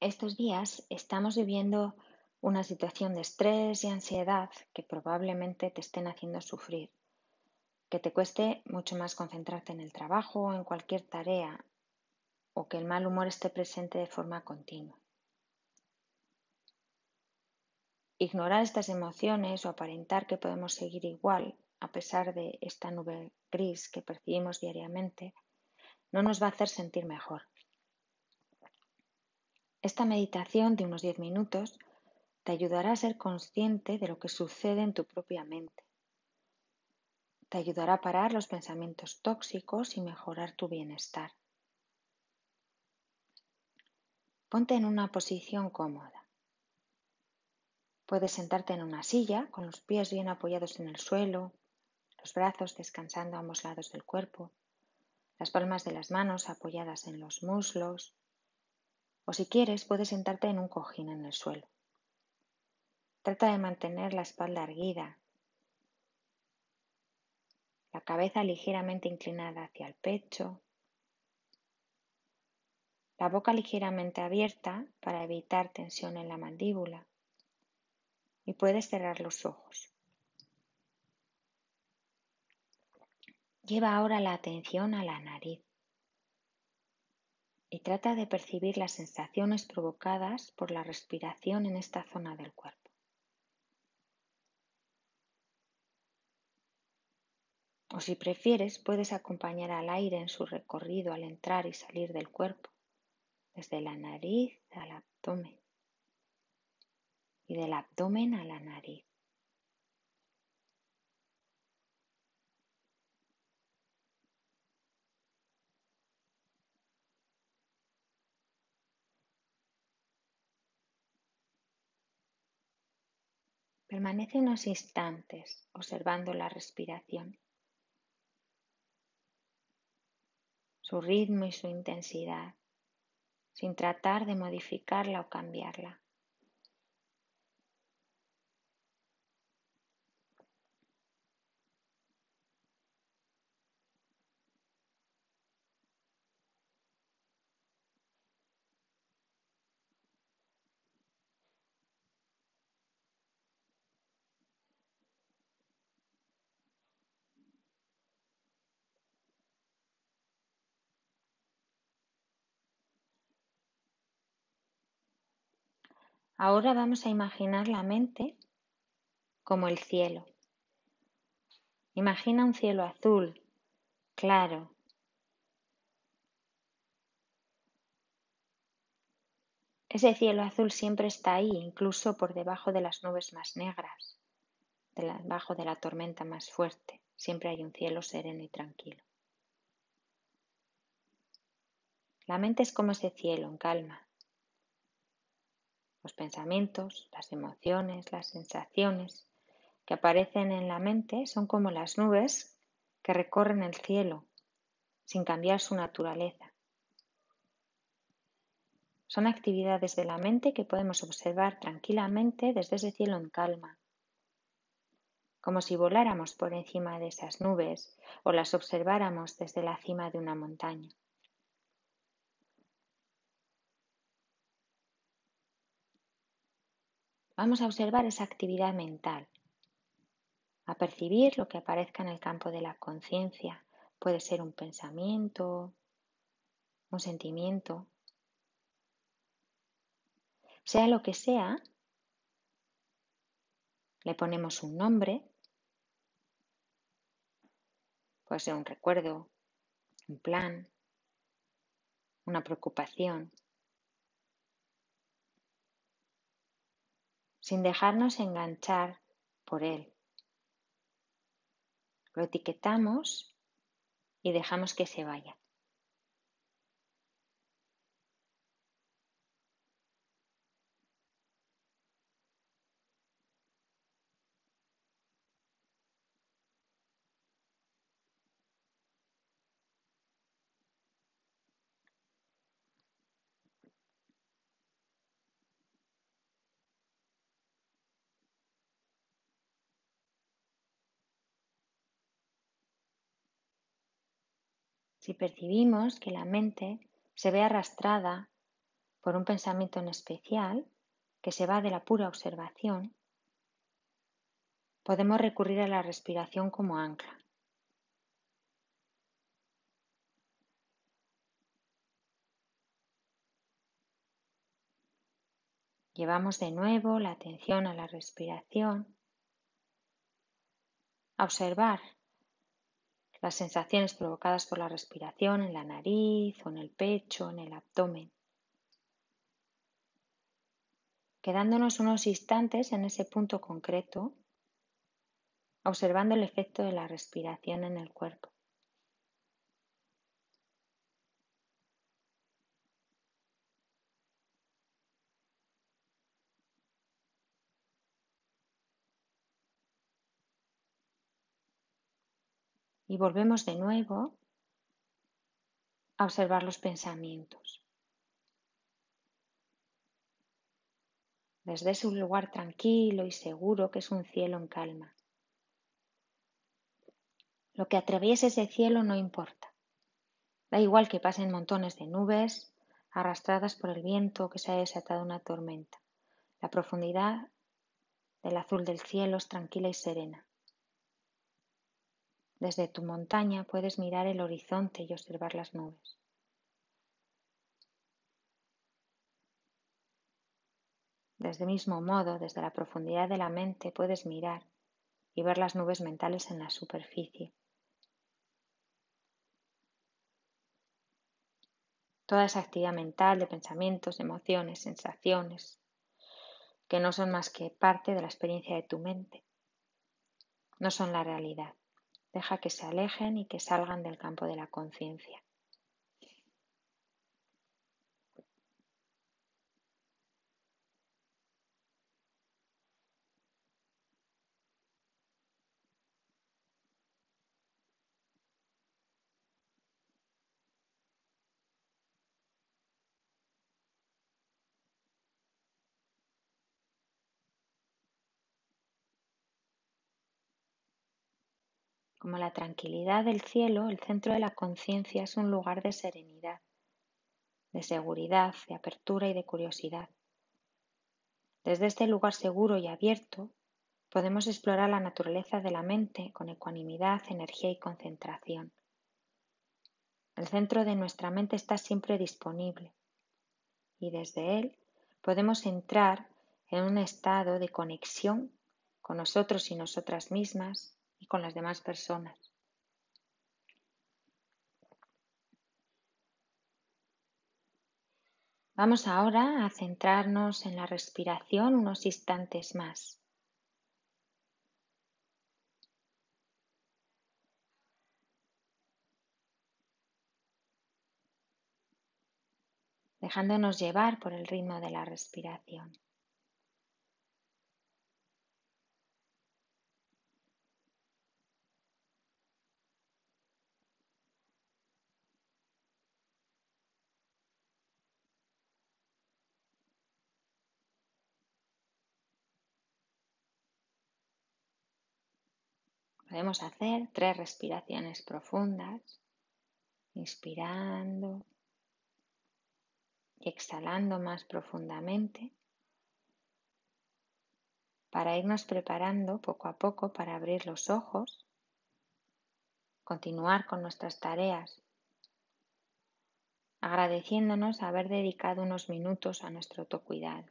Estos días estamos viviendo una situación de estrés y ansiedad que probablemente te estén haciendo sufrir, que te cueste mucho más concentrarte en el trabajo o en cualquier tarea, o que el mal humor esté presente de forma continua. Ignorar estas emociones o aparentar que podemos seguir igual a pesar de esta nube gris que percibimos diariamente no nos va a hacer sentir mejor. Esta meditación de unos 10 minutos te ayudará a ser consciente de lo que sucede en tu propia mente. Te ayudará a parar los pensamientos tóxicos y mejorar tu bienestar. Ponte en una posición cómoda. Puedes sentarte en una silla con los pies bien apoyados en el suelo, los brazos descansando a ambos lados del cuerpo, las palmas de las manos apoyadas en los muslos, o si quieres, puedes sentarte en un cojín en el suelo. Trata de mantener la espalda erguida, la cabeza ligeramente inclinada hacia el pecho, la boca ligeramente abierta para evitar tensión en la mandíbula y puedes cerrar los ojos. Lleva ahora la atención a la nariz y trata de percibir las sensaciones provocadas por la respiración en esta zona del cuerpo. O si prefieres, puedes acompañar al aire en su recorrido al entrar y salir del cuerpo, desde la nariz al abdomen y del abdomen a la nariz. Permanece unos instantes observando la respiración, su ritmo y su intensidad, sin tratar de modificarla o cambiarla. Ahora vamos a imaginar la mente como el cielo. Imagina un cielo azul, claro. Ese cielo azul siempre está ahí, incluso por debajo de las nubes más negras, debajo de la tormenta más fuerte. Siempre hay un cielo sereno y tranquilo. La mente es como ese cielo en calma, los pensamientos, las emociones, las sensaciones que aparecen en la mente son como las nubes que recorren el cielo sin cambiar su naturaleza. Son actividades de la mente que podemos observar tranquilamente desde ese cielo en calma, como si voláramos por encima de esas nubes o las observáramos desde la cima de una montaña. Vamos a observar esa actividad mental, a percibir lo que aparezca en el campo de la conciencia. Puede ser un pensamiento, un sentimiento. Sea lo que sea, le ponemos un nombre. Puede ser un recuerdo, un plan, una preocupación, sin dejarnos enganchar por él. Lo etiquetamos y dejamos que se vaya. Si percibimos que la mente se ve arrastrada por un pensamiento en especial que se va de la pura observación, podemos recurrir a la respiración como ancla. Llevamos de nuevo la atención a la respiración, observar las sensaciones provocadas por la respiración en la nariz o en el pecho, en el abdomen. Quedándonos unos instantes en ese punto concreto, observando el efecto de la respiración en el cuerpo. Y volvemos de nuevo a observar los pensamientos. Desde ese lugar tranquilo y seguro que es un cielo en calma. Lo que atraviese ese cielo no importa. Da igual que pasen montones de nubes arrastradas por el viento o que se haya desatado una tormenta. La profundidad del azul del cielo es tranquila y serena. Desde tu montaña puedes mirar el horizonte y observar las nubes. Desde el mismo modo, desde la profundidad de la mente puedes mirar y ver las nubes mentales en la superficie. Toda esa actividad mental de pensamientos, emociones, sensaciones, que no son más que parte de la experiencia de tu mente, no son la realidad. Deja que se alejen y que salgan del campo de la conciencia. Como la tranquilidad del cielo, el centro de la conciencia es un lugar de serenidad, de seguridad, de apertura y de curiosidad. Desde este lugar seguro y abierto podemos explorar la naturaleza de la mente con ecuanimidad, energía y concentración. El centro de nuestra mente está siempre disponible y desde él podemos entrar en un estado de conexión con nosotros y nosotras mismas, y con las demás personas. Vamos ahora a centrarnos en la respiración unos instantes más. dejándonos llevar por el ritmo de la respiración. Podemos hacer tres respiraciones profundas, inspirando y exhalando más profundamente para irnos preparando poco a poco para abrir los ojos, continuar con nuestras tareas, agradeciéndonos haber dedicado unos minutos a nuestro autocuidado.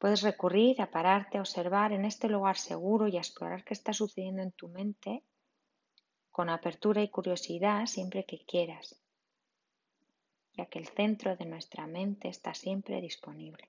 Puedes recurrir a pararte a observar en este lugar seguro y a explorar qué está sucediendo en tu mente con apertura y curiosidad siempre que quieras, ya que el centro de nuestra mente está siempre disponible.